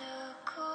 undercover.